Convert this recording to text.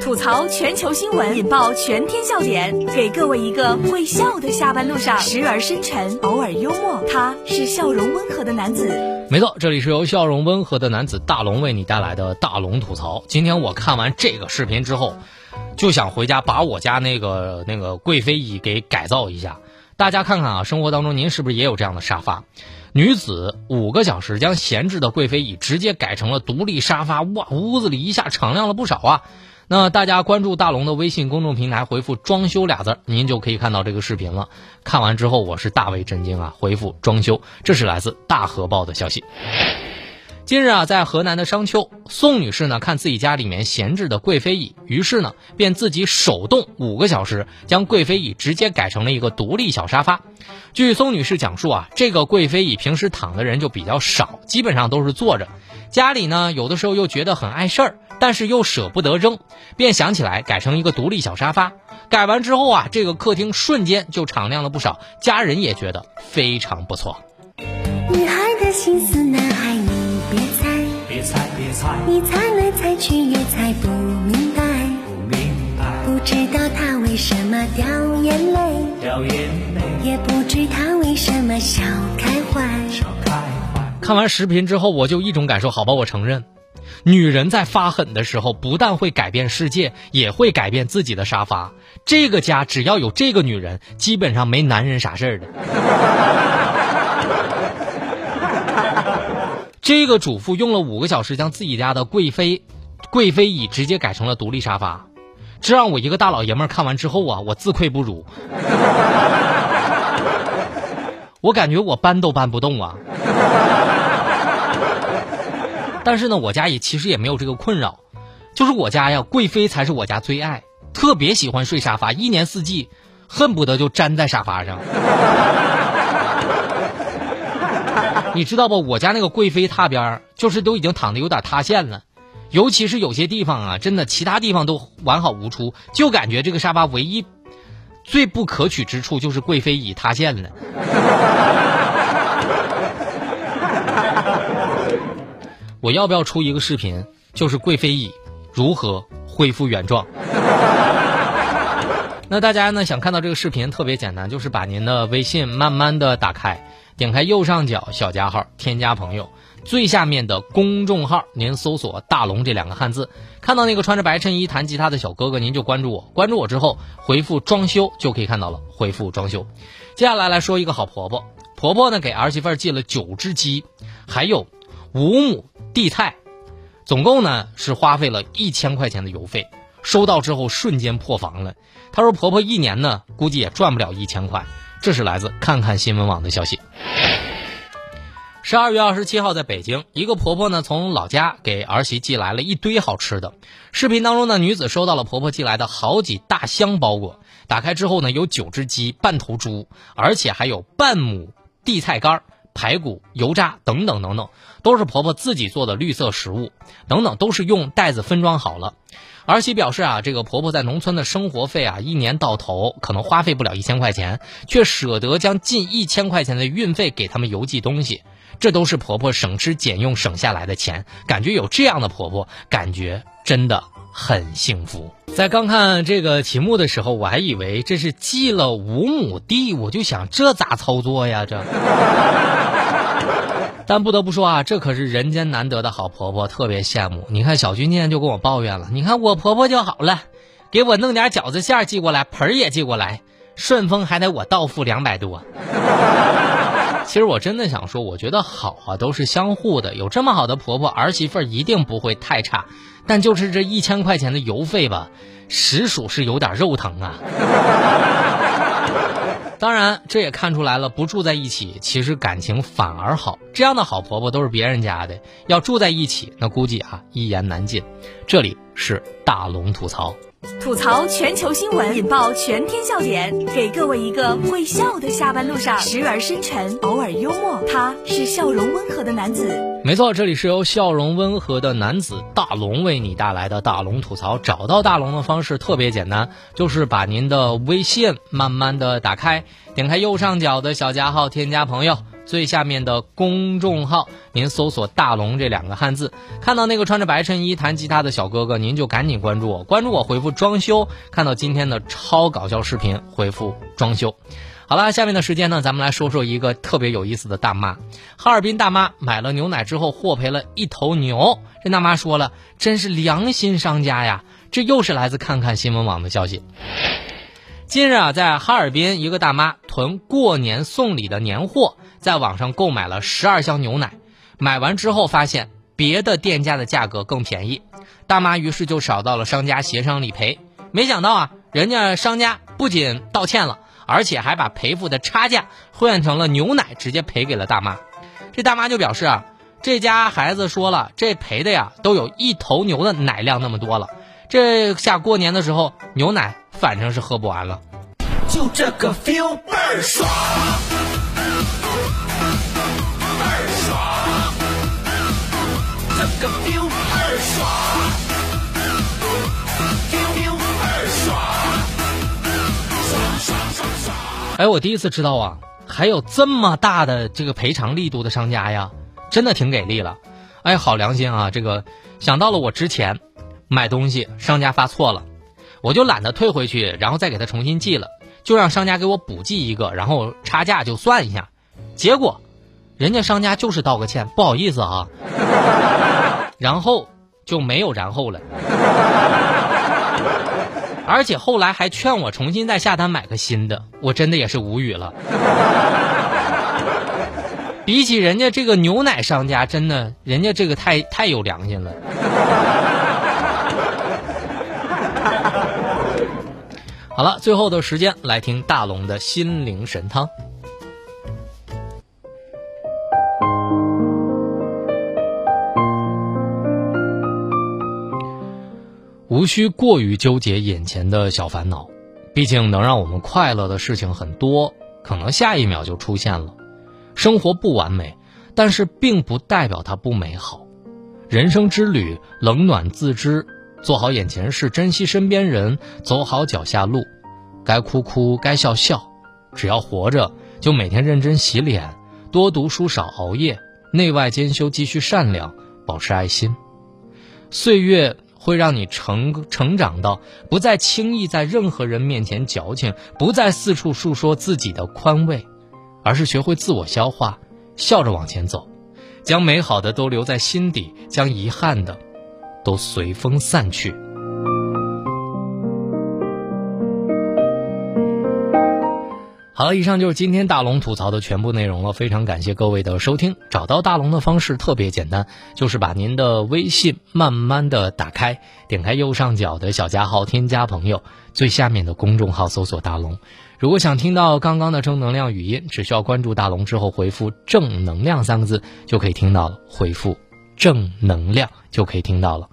吐槽全球新闻，引爆全天笑点，给各位一个会笑的下班路上，时而深沉，偶尔幽默。他是笑容温和的男子。没错，这里是由笑容温和的男子大龙为你带来的大龙吐槽。今天我看完这个视频之后，就想回家把我家那个那个贵妃椅给改造一下。大家看看啊，生活当中您是不是也有这样的沙发？女子五个小时将闲置的贵妃椅直接改成了独立沙发，哇，屋子里一下敞亮了不少啊！那大家关注大龙的微信公众平台，回复“装修”俩字儿，您就可以看到这个视频了。看完之后，我是大为震惊啊！回复“装修”，这是来自大河报的消息。近日啊，在河南的商丘，宋女士呢看自己家里面闲置的贵妃椅，于是呢便自己手动五个小时将贵妃椅直接改成了一个独立小沙发。据宋女士讲述啊，这个贵妃椅平时躺的人就比较少，基本上都是坐着。家里呢有的时候又觉得很碍事儿，但是又舍不得扔，便想起来改成一个独立小沙发。改完之后啊，这个客厅瞬间就敞亮了不少，家人也觉得非常不错。女孩的心思，男孩你别猜，别猜别猜，你猜来猜去也猜不明白，不明白，不知道他为什么掉眼泪，掉眼泪，也不知他为什么笑开怀。笑开怀。看完视频之后，我就一种感受，好吧，我承认，女人在发狠的时候，不但会改变世界，也会改变自己的沙发。这个家只要有这个女人，基本上没男人啥事儿的。这个主妇用了五个小时将自己家的贵妃贵妃椅直接改成了独立沙发，这让我一个大老爷们儿看完之后啊，我自愧不如。我感觉我搬都搬不动啊。但是呢，我家也其实也没有这个困扰，就是我家呀，贵妃才是我家最爱，特别喜欢睡沙发，一年四季恨不得就粘在沙发上。你知道不？我家那个贵妃榻边儿，就是都已经躺的有点塌陷了，尤其是有些地方啊，真的其他地方都完好无出，就感觉这个沙发唯一最不可取之处就是贵妃椅塌陷了。我要不要出一个视频，就是贵妃椅如何恢复原状？那大家呢想看到这个视频，特别简单，就是把您的微信慢慢的打开。点开右上角小加号，添加朋友，最下面的公众号，您搜索“大龙”这两个汉字，看到那个穿着白衬衣弹吉他的小哥哥，您就关注我。关注我之后，回复“装修”就可以看到了。回复“装修”，接下来来说一个好婆婆。婆婆呢给儿媳妇寄了九只鸡，还有五亩地菜，总共呢是花费了一千块钱的邮费。收到之后瞬间破防了。她说婆婆一年呢估计也赚不了一千块。这是来自看看新闻网的消息。十二月二十七号，在北京，一个婆婆呢从老家给儿媳寄来了一堆好吃的。视频当中呢，女子收到了婆婆寄来的好几大箱包裹，打开之后呢，有九只鸡、半头猪，而且还有半亩地菜干儿、排骨、油渣等等等等，都是婆婆自己做的绿色食物，等等都是用袋子分装好了。儿媳表示啊，这个婆婆在农村的生活费啊，一年到头可能花费不了一千块钱，却舍得将近一千块钱的运费给他们邮寄东西，这都是婆婆省吃俭用省下来的钱。感觉有这样的婆婆，感觉真的很幸福。在刚看这个题目的时候，我还以为这是寄了五亩地，我就想这咋操作呀？这。但不得不说啊，这可是人间难得的好婆婆，特别羡慕。你看小军今天就跟我抱怨了，你看我婆婆就好了，给我弄点饺子馅寄过来，盆儿也寄过来，顺丰还得我到付两百多。其实我真的想说，我觉得好啊，都是相互的。有这么好的婆婆，儿媳妇儿一定不会太差。但就是这一千块钱的邮费吧，实属是有点肉疼啊。当然，这也看出来了，不住在一起，其实感情反而好。这样的好婆婆都是别人家的，要住在一起，那估计啊一言难尽。这里是大龙吐槽。吐槽全球新闻，引爆全天笑点，给各位一个会笑的下班路上，时而深沉，偶尔幽默。他是笑容温和的男子。没错，这里是由笑容温和的男子大龙为你带来的大龙吐槽。找到大龙的方式特别简单，就是把您的微信慢慢的打开，点开右上角的小加号，添加朋友，最下面的公众号，您搜索“大龙”这两个汉字，看到那个穿着白衬衣弹吉他的小哥哥，您就赶紧关注我，关注我回复“装修”，看到今天的超搞笑视频，回复“装修”。好了，下面的时间呢，咱们来说说一个特别有意思的大妈。哈尔滨大妈买了牛奶之后获赔了一头牛，这大妈说了，真是良心商家呀！这又是来自看看新闻网的消息。近日啊，在哈尔滨，一个大妈囤过年送礼的年货，在网上购买了十二箱牛奶。买完之后发现别的店家的价格更便宜，大妈于是就找到了商家协商理赔。没想到啊，人家商家不仅道歉了，而且还把赔付的差价换成了牛奶，直接赔给了大妈。这大妈就表示啊，这家孩子说了，这赔的呀都有一头牛的奶量那么多了，这下过年的时候牛奶。反正是喝不完了，就这个 feel 倍儿爽，哎，我第一次知道啊，还有这么大的这个赔偿力度的商家呀，真的挺给力了。哎，好良心啊，这个想到了我之前买东西，商家发错了。我就懒得退回去，然后再给他重新寄了，就让商家给我补寄一个，然后差价就算一下。结果，人家商家就是道个歉，不好意思啊，然后就没有然后了。而且后来还劝我重新再下单买个新的，我真的也是无语了。比起人家这个牛奶商家，真的，人家这个太太有良心了。好了，最后的时间来听大龙的心灵神汤。无需过于纠结眼前的小烦恼，毕竟能让我们快乐的事情很多，可能下一秒就出现了。生活不完美，但是并不代表它不美好。人生之旅，冷暖自知。做好眼前事，珍惜身边人，走好脚下路，该哭哭，该笑笑，只要活着，就每天认真洗脸，多读书，少熬夜，内外兼修，继续善良，保持爱心。岁月会让你成成长到不再轻易在任何人面前矫情，不再四处诉说自己的宽慰，而是学会自我消化，笑着往前走，将美好的都留在心底，将遗憾的。都随风散去。好了，以上就是今天大龙吐槽的全部内容了。非常感谢各位的收听。找到大龙的方式特别简单，就是把您的微信慢慢的打开，点开右上角的小加号，添加朋友，最下面的公众号搜索大龙。如果想听到刚刚的正能量语音，只需要关注大龙之后回复“正能量”三个字就可以听到了。回复“正能量”就可以听到了。